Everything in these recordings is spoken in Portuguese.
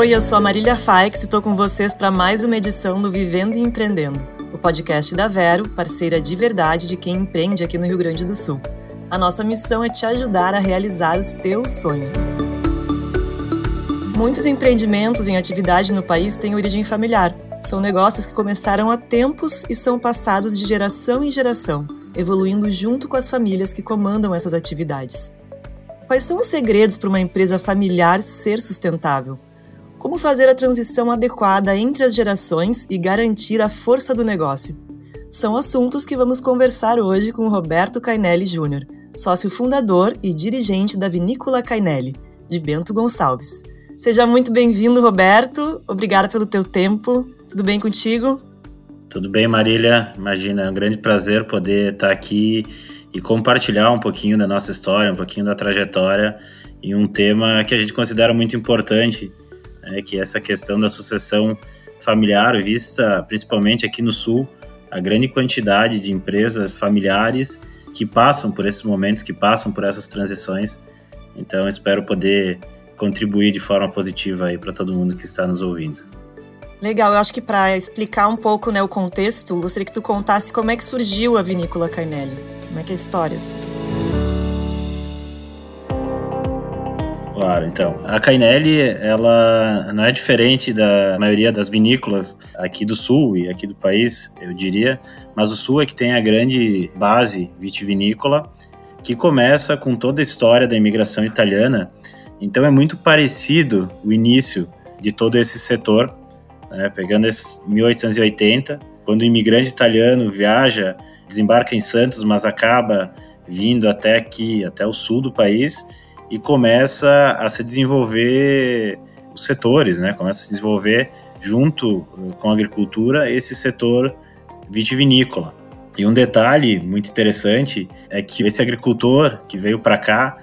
Oi, eu sou a Marília Faix e estou com vocês para mais uma edição do Vivendo e Empreendendo, o podcast da Vero, parceira de verdade de quem empreende aqui no Rio Grande do Sul. A nossa missão é te ajudar a realizar os teus sonhos. Muitos empreendimentos em atividade no país têm origem familiar. São negócios que começaram há tempos e são passados de geração em geração, evoluindo junto com as famílias que comandam essas atividades. Quais são os segredos para uma empresa familiar ser sustentável? Como fazer a transição adequada entre as gerações e garantir a força do negócio? São assuntos que vamos conversar hoje com Roberto Cainelli Júnior, sócio fundador e dirigente da Vinícola Cainelli, de Bento Gonçalves. Seja muito bem-vindo, Roberto. Obrigada pelo teu tempo. Tudo bem contigo? Tudo bem, Marília. Imagina, é um grande prazer poder estar aqui e compartilhar um pouquinho da nossa história, um pouquinho da trajetória em um tema que a gente considera muito importante, né, que é essa questão da sucessão familiar, vista principalmente aqui no Sul, a grande quantidade de empresas familiares que passam por esses momentos, que passam por essas transições. Então, espero poder contribuir de forma positiva aí para todo mundo que está nos ouvindo. Legal, eu acho que para explicar um pouco né, o contexto, gostaria que tu contasse como é que surgiu a Vinícola Carnelli. Como é que é a história? Assim? Claro, então. A Cainelli, ela não é diferente da maioria das vinícolas aqui do sul e aqui do país, eu diria, mas o sul é que tem a grande base vitivinícola, que começa com toda a história da imigração italiana. Então é muito parecido o início de todo esse setor, né? pegando esse 1880, quando o imigrante italiano viaja desembarca em Santos, mas acaba vindo até aqui, até o sul do país e começa a se desenvolver os setores, né? Começa a se desenvolver junto eh, com a agricultura esse setor vitivinícola. E um detalhe muito interessante é que esse agricultor que veio para cá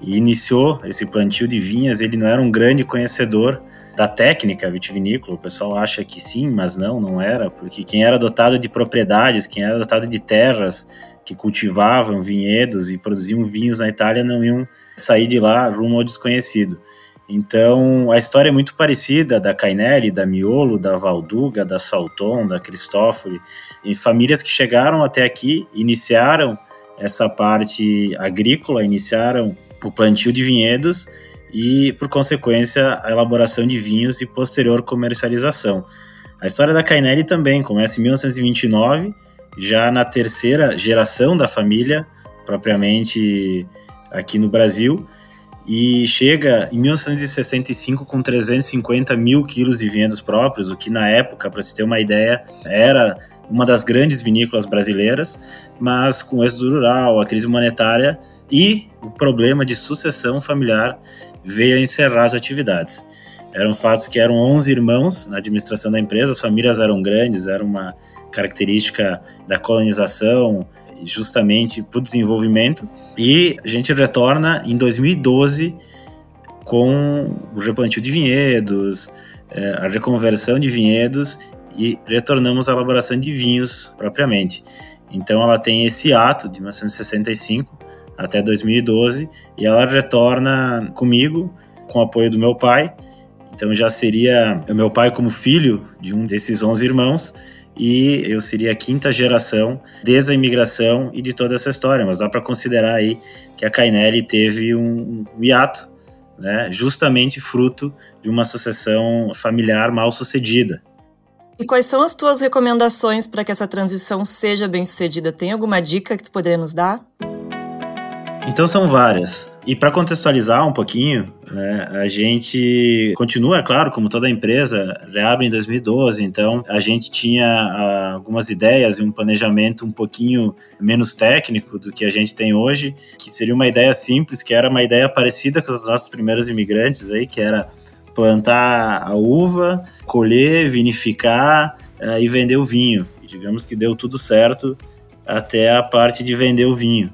e iniciou esse plantio de vinhas, ele não era um grande conhecedor da técnica vitivinícola. O pessoal acha que sim, mas não, não era, porque quem era dotado de propriedades, quem era dotado de terras que cultivavam vinhedos e produziam vinhos na Itália não iam sair de lá rumo ao desconhecido. Então, a história é muito parecida da Cainelli, da Miolo, da Valduga, da Salton, da Cristófoli, e famílias que chegaram até aqui, iniciaram essa parte agrícola, iniciaram o plantio de vinhedos e, por consequência, a elaboração de vinhos e posterior comercialização. A história da Cainelli também começa em 1929, já na terceira geração da família, propriamente aqui no Brasil, e chega em 1965 com 350 mil quilos de vinhedos próprios, o que na época, para se ter uma ideia, era uma das grandes vinícolas brasileiras, mas com o êxodo rural, a crise monetária e o problema de sucessão familiar veio a encerrar as atividades. Eram fatos que eram 11 irmãos na administração da empresa, as famílias eram grandes, era uma característica da colonização, justamente para o desenvolvimento. E a gente retorna em 2012 com o replantio de vinhedos, é, a reconversão de vinhedos e retornamos à elaboração de vinhos propriamente. Então ela tem esse ato de 1965 até 2012 e ela retorna comigo com o apoio do meu pai. Então já seria o meu pai como filho de um desses 11 irmãos e eu seria a quinta geração desde a imigração e de toda essa história, mas dá para considerar aí que a Cainelli teve um, um hiato, né, justamente fruto de uma sucessão familiar mal sucedida. E quais são as tuas recomendações para que essa transição seja bem sucedida? Tem alguma dica que tu poderia nos dar? Então são várias. E para contextualizar um pouquinho, né, a gente continua, é claro, como toda empresa, reabre em 2012, então a gente tinha algumas ideias e um planejamento um pouquinho menos técnico do que a gente tem hoje, que seria uma ideia simples, que era uma ideia parecida com os nossos primeiros imigrantes aí, que era plantar a uva, colher, vinificar uh, e vender o vinho. E digamos que deu tudo certo até a parte de vender o vinho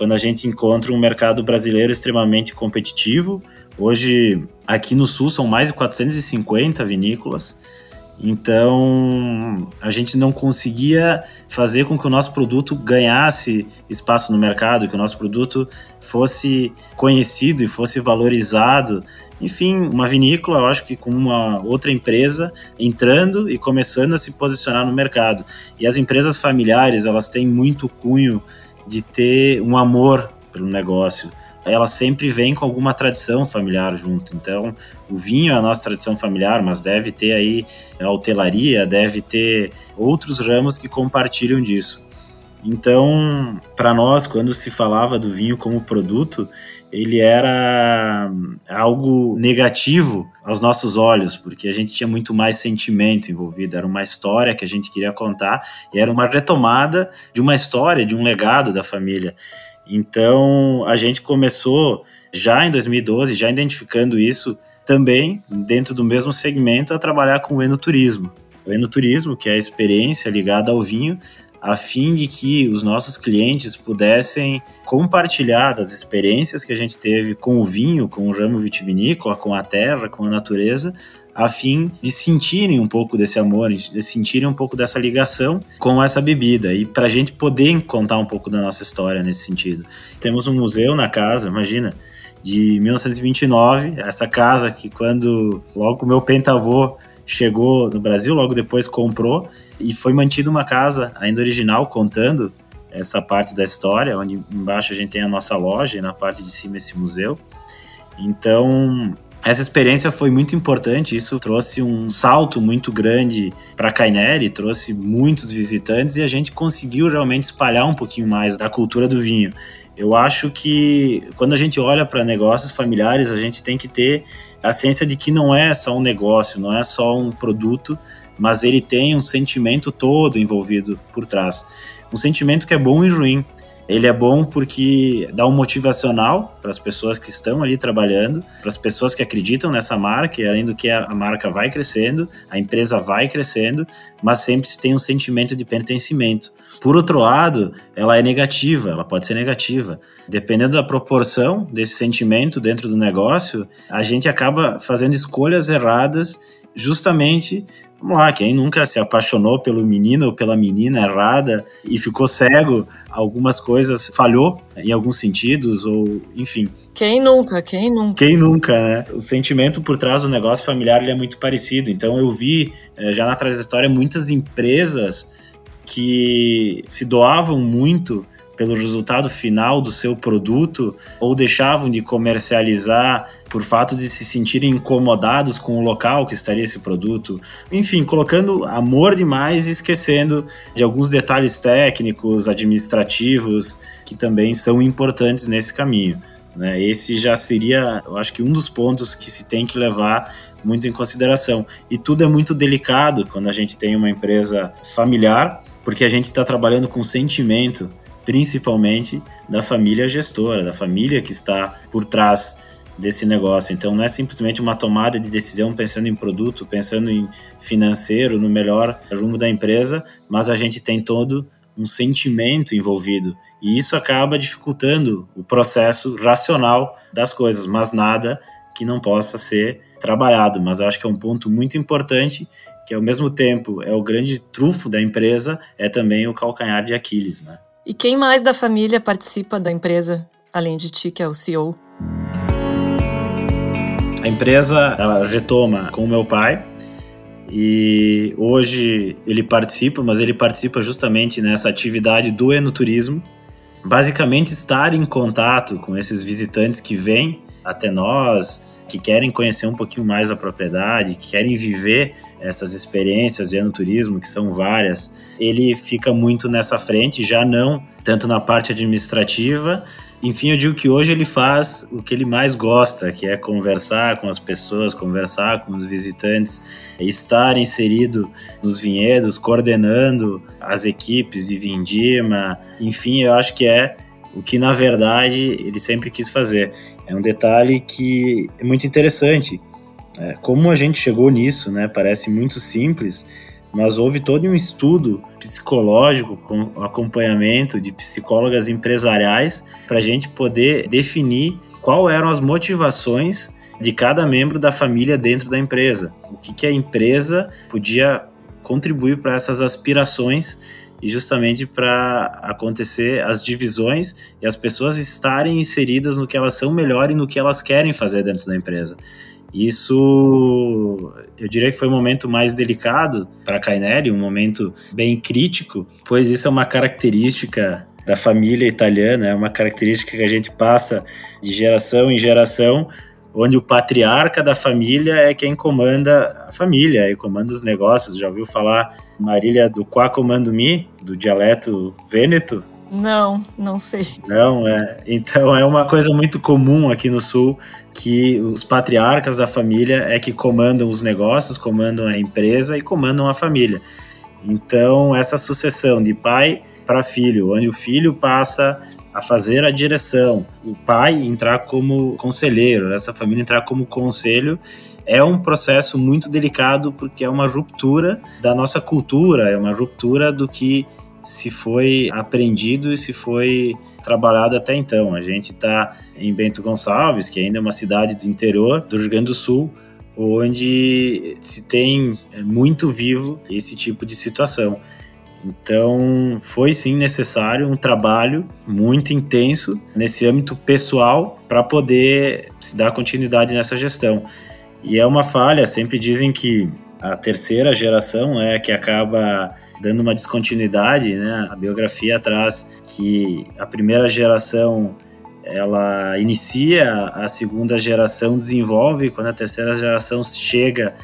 quando a gente encontra um mercado brasileiro extremamente competitivo. Hoje, aqui no Sul, são mais de 450 vinícolas. Então, a gente não conseguia fazer com que o nosso produto ganhasse espaço no mercado, que o nosso produto fosse conhecido e fosse valorizado. Enfim, uma vinícola, eu acho que com uma outra empresa entrando e começando a se posicionar no mercado. E as empresas familiares, elas têm muito cunho de ter um amor pelo negócio ela sempre vem com alguma tradição familiar junto. Então, o vinho é a nossa tradição familiar, mas deve ter aí a hotelaria, deve ter outros ramos que compartilham disso. Então, para nós, quando se falava do vinho como produto, ele era algo negativo aos nossos olhos, porque a gente tinha muito mais sentimento envolvido, era uma história que a gente queria contar e era uma retomada de uma história, de um legado da família. Então, a gente começou já em 2012, já identificando isso, também dentro do mesmo segmento, a trabalhar com o enoturismo. O enoturismo, que é a experiência ligada ao vinho, a fim de que os nossos clientes pudessem compartilhar das experiências que a gente teve com o vinho, com o ramo vitivinícola, com a terra, com a natureza, a fim de sentirem um pouco desse amor, de sentirem um pouco dessa ligação com essa bebida e para a gente poder contar um pouco da nossa história nesse sentido. Temos um museu na casa, imagina, de 1929, essa casa que quando logo o meu pentavô chegou no Brasil, logo depois comprou e foi mantida uma casa ainda original contando essa parte da história, onde embaixo a gente tem a nossa loja e na parte de cima esse museu. Então, essa experiência foi muito importante, isso trouxe um salto muito grande para Caineri, trouxe muitos visitantes e a gente conseguiu realmente espalhar um pouquinho mais da cultura do vinho. Eu acho que quando a gente olha para negócios familiares, a gente tem que ter a ciência de que não é só um negócio, não é só um produto, mas ele tem um sentimento todo envolvido por trás. Um sentimento que é bom e ruim. Ele é bom porque dá um motivacional para as pessoas que estão ali trabalhando, para as pessoas que acreditam nessa marca, e além do que a marca vai crescendo, a empresa vai crescendo, mas sempre se tem um sentimento de pertencimento. Por outro lado, ela é negativa, ela pode ser negativa. Dependendo da proporção desse sentimento dentro do negócio, a gente acaba fazendo escolhas erradas justamente Vamos lá, quem nunca se apaixonou pelo menino ou pela menina errada e ficou cego, algumas coisas falhou em alguns sentidos, ou enfim. Quem nunca? Quem nunca? Quem nunca, né? O sentimento por trás do negócio familiar é muito parecido. Então eu vi eh, já na trajetória muitas empresas que se doavam muito pelo resultado final do seu produto ou deixavam de comercializar por fato de se sentirem incomodados com o local que estaria esse produto. Enfim, colocando amor demais e esquecendo de alguns detalhes técnicos, administrativos, que também são importantes nesse caminho. Né? Esse já seria, eu acho que um dos pontos que se tem que levar muito em consideração. E tudo é muito delicado quando a gente tem uma empresa familiar, porque a gente está trabalhando com sentimento principalmente da família gestora, da família que está por trás desse negócio. Então não é simplesmente uma tomada de decisão pensando em produto, pensando em financeiro, no melhor rumo da empresa, mas a gente tem todo um sentimento envolvido e isso acaba dificultando o processo racional das coisas, mas nada que não possa ser trabalhado. Mas eu acho que é um ponto muito importante que ao mesmo tempo é o grande trufo da empresa, é também o calcanhar de Aquiles, né? E quem mais da família participa da empresa, além de ti, que é o CEO? A empresa ela retoma com o meu pai e hoje ele participa, mas ele participa justamente nessa atividade do enoturismo. Basicamente estar em contato com esses visitantes que vêm até nós, que querem conhecer um pouquinho mais a propriedade, que querem viver essas experiências de enoturismo, que são várias, ele fica muito nessa frente, já não tanto na parte administrativa. Enfim, eu digo que hoje ele faz o que ele mais gosta, que é conversar com as pessoas, conversar com os visitantes, estar inserido nos vinhedos, coordenando as equipes de vindima. Enfim, eu acho que é o que na verdade ele sempre quis fazer. É um detalhe que é muito interessante. É, como a gente chegou nisso, né? Parece muito simples, mas houve todo um estudo psicológico com acompanhamento de psicólogas empresariais para a gente poder definir qual eram as motivações de cada membro da família dentro da empresa. O que, que a empresa podia contribuir para essas aspirações e justamente para acontecer as divisões e as pessoas estarem inseridas no que elas são melhor e no que elas querem fazer dentro da empresa. Isso, eu diria que foi um momento mais delicado para a Cainelli, um momento bem crítico, pois isso é uma característica da família italiana, é uma característica que a gente passa de geração em geração, onde o patriarca da família é quem comanda a família e comanda os negócios. Já ouviu falar Marília do Qua Comando Mi, do dialeto vêneto? Não, não sei. Não, é. Então é uma coisa muito comum aqui no sul que os patriarcas da família é que comandam os negócios, comandam a empresa e comandam a família. Então essa sucessão de pai para filho, onde o filho passa a fazer a direção, o pai entrar como conselheiro, essa família entrar como conselho, é um processo muito delicado porque é uma ruptura da nossa cultura, é uma ruptura do que se foi aprendido e se foi trabalhado até então. A gente está em Bento Gonçalves, que ainda é uma cidade do interior do Rio Grande do Sul, onde se tem muito vivo esse tipo de situação. Então, foi sim necessário um trabalho muito intenso nesse âmbito pessoal para poder se dar continuidade nessa gestão. E é uma falha, sempre dizem que a terceira geração é que acaba dando uma descontinuidade, né? A biografia traz que a primeira geração ela inicia, a segunda geração desenvolve, quando a terceira geração chega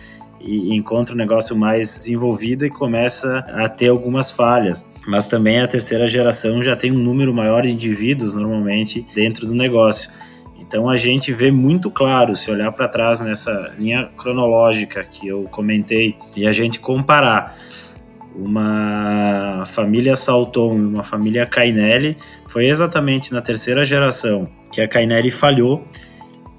e encontra um negócio mais desenvolvido e começa a ter algumas falhas. Mas também a terceira geração já tem um número maior de indivíduos normalmente dentro do negócio. Então a gente vê muito claro, se olhar para trás nessa linha cronológica que eu comentei e a gente comparar uma família Salton e uma família Cainelli, foi exatamente na terceira geração que a Cainelli falhou.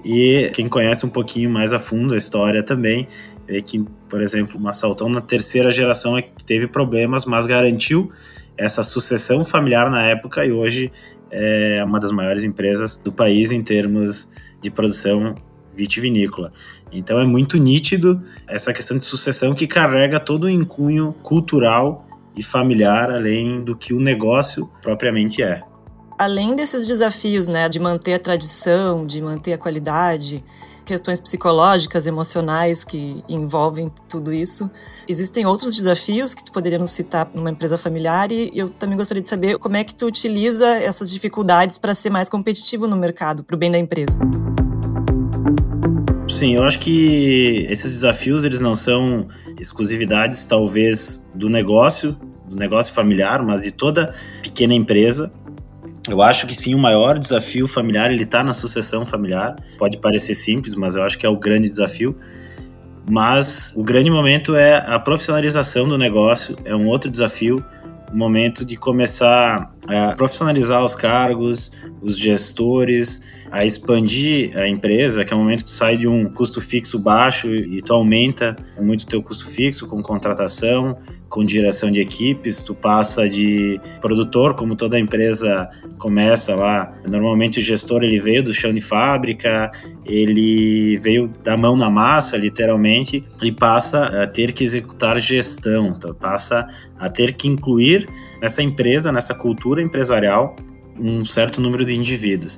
E quem conhece um pouquinho mais a fundo a história também vê que, por exemplo, uma Salton na terceira geração é que teve problemas, mas garantiu essa sucessão familiar na época e hoje é uma das maiores empresas do país em termos de produção vitivinícola. Então é muito nítido essa questão de sucessão que carrega todo o encunho cultural e familiar, além do que o negócio propriamente é. Além desses desafios, né, de manter a tradição, de manter a qualidade, questões psicológicas, emocionais que envolvem tudo isso. Existem outros desafios que tu poderia nos citar numa empresa familiar e eu também gostaria de saber como é que tu utiliza essas dificuldades para ser mais competitivo no mercado, para o bem da empresa. Sim, eu acho que esses desafios eles não são exclusividades talvez do negócio, do negócio familiar, mas de toda pequena empresa. Eu acho que sim, o maior desafio familiar ele está na sucessão familiar. Pode parecer simples, mas eu acho que é o grande desafio. Mas o grande momento é a profissionalização do negócio, é um outro desafio. O momento de começar a profissionalizar os cargos, os gestores, a expandir a empresa, que é o momento que tu sai de um custo fixo baixo e tu aumenta muito o teu custo fixo com contratação, com direção de equipes, tu passa de produtor, como toda empresa começa lá. Normalmente o gestor ele veio do chão de fábrica, ele veio da mão na massa, literalmente, e passa a ter que executar gestão, então passa a ter que incluir nessa empresa, nessa cultura empresarial, um certo número de indivíduos.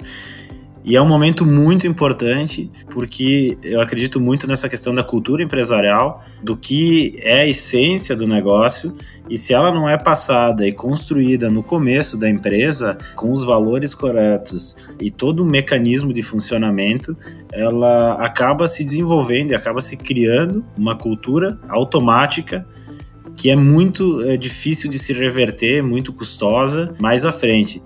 E é um momento muito importante, porque eu acredito muito nessa questão da cultura empresarial, do que é a essência do negócio, e se ela não é passada e construída no começo da empresa, com os valores corretos e todo o mecanismo de funcionamento, ela acaba se desenvolvendo e acaba se criando uma cultura automática que é muito é, difícil de se reverter, muito custosa mais à frente.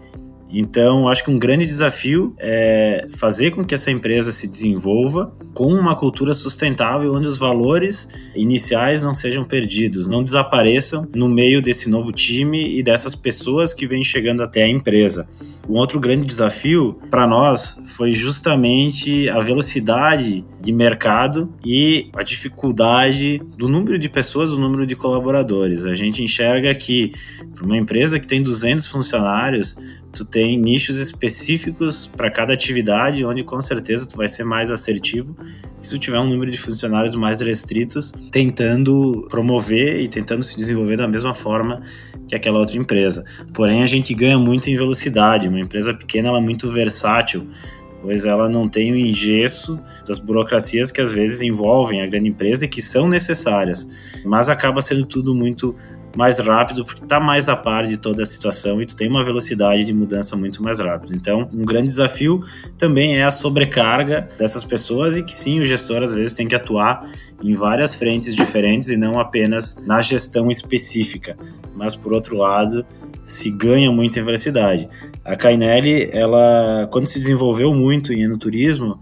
Então, acho que um grande desafio é fazer com que essa empresa se desenvolva com uma cultura sustentável, onde os valores iniciais não sejam perdidos, não desapareçam no meio desse novo time e dessas pessoas que vêm chegando até a empresa. Um outro grande desafio para nós foi justamente a velocidade de mercado e a dificuldade do número de pessoas, do número de colaboradores. A gente enxerga que para uma empresa que tem 200 funcionários, tu tem nichos específicos para cada atividade, onde com certeza tu vai ser mais assertivo se tu tiver um número de funcionários mais restritos, tentando promover e tentando se desenvolver da mesma forma que aquela outra empresa. Porém, a gente ganha muito em velocidade. Uma empresa pequena ela é muito versátil pois ela não tem o engesso das burocracias que às vezes envolvem a grande empresa e que são necessárias, mas acaba sendo tudo muito mais rápido porque está mais a par de toda a situação e tu tem uma velocidade de mudança muito mais rápida. Então, um grande desafio também é a sobrecarga dessas pessoas e que sim, o gestor às vezes tem que atuar em várias frentes diferentes e não apenas na gestão específica. Mas por outro lado, se ganha muito em velocidade. A Cainelli, ela, quando se desenvolveu muito em enoturismo,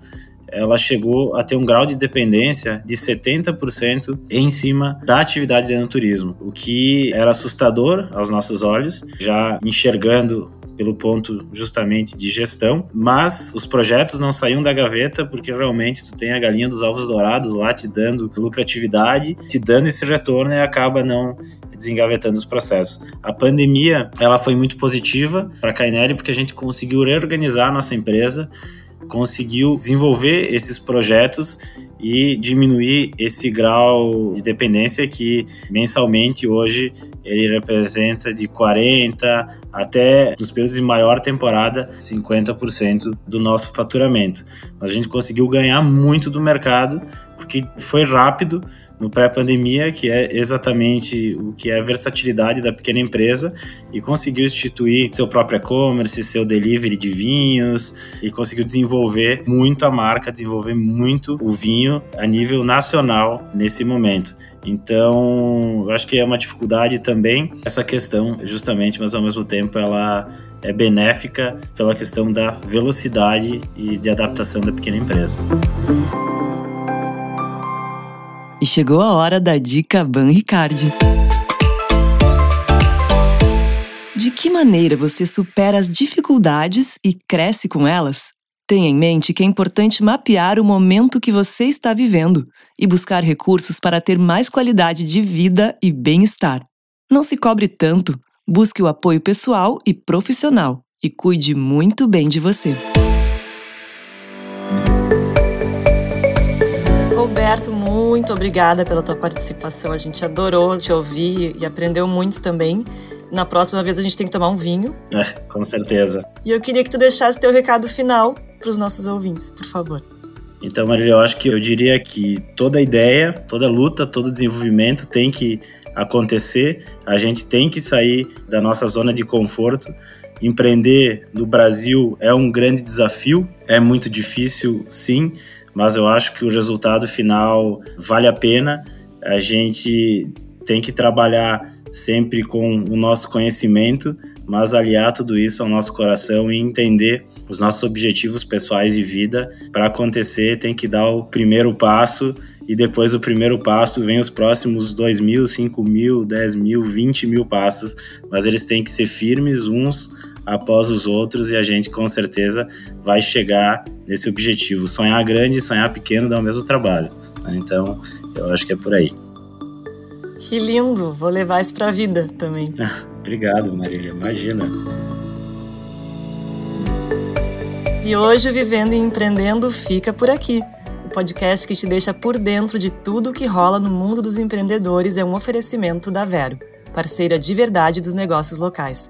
ela chegou a ter um grau de dependência de 70% em cima da atividade de enoturismo, o que era assustador aos nossos olhos, já enxergando pelo ponto justamente de gestão, mas os projetos não saíam da gaveta porque realmente tu tem a galinha dos ovos dourados lá te dando lucratividade, te dando esse retorno e acaba não desengavetando os processos. A pandemia, ela foi muito positiva para a Cainelli porque a gente conseguiu reorganizar a nossa empresa, conseguiu desenvolver esses projetos e diminuir esse grau de dependência que mensalmente hoje ele representa de 40 até nos períodos de maior temporada 50% do nosso faturamento. A gente conseguiu ganhar muito do mercado porque foi rápido no pré-pandemia, que é exatamente o que é a versatilidade da pequena empresa, e conseguiu instituir seu próprio e-commerce, seu delivery de vinhos, e conseguiu desenvolver muito a marca, desenvolver muito o vinho a nível nacional nesse momento. Então, eu acho que é uma dificuldade também essa questão, justamente, mas ao mesmo tempo ela é benéfica pela questão da velocidade e de adaptação da pequena empresa. E chegou a hora da dica Ban Ricardi. De que maneira você supera as dificuldades e cresce com elas? Tenha em mente que é importante mapear o momento que você está vivendo e buscar recursos para ter mais qualidade de vida e bem-estar. Não se cobre tanto, busque o apoio pessoal e profissional e cuide muito bem de você. Roberto, muito obrigada pela tua participação. A gente adorou te ouvir e aprendeu muito também. Na próxima vez a gente tem que tomar um vinho. É, com certeza. E eu queria que tu deixasse teu recado final para os nossos ouvintes, por favor. Então, Marília, eu acho que eu diria que toda ideia, toda luta, todo desenvolvimento tem que acontecer. A gente tem que sair da nossa zona de conforto. Empreender no Brasil é um grande desafio, é muito difícil, sim mas eu acho que o resultado final vale a pena. A gente tem que trabalhar sempre com o nosso conhecimento, mas aliar tudo isso ao nosso coração e entender os nossos objetivos pessoais de vida. Para acontecer, tem que dar o primeiro passo e depois do primeiro passo vem os próximos 2 mil, 5 mil, 10 mil, 20 mil passos, mas eles têm que ser firmes uns após os outros e a gente com certeza vai chegar nesse objetivo. Sonhar grande e sonhar pequeno dá o mesmo trabalho. Né? Então, eu acho que é por aí. Que lindo! Vou levar isso para a vida também. Obrigado, Marília. Imagina. E hoje o Vivendo e Empreendendo fica por aqui. O podcast que te deixa por dentro de tudo o que rola no mundo dos empreendedores é um oferecimento da Vero, parceira de verdade dos negócios locais.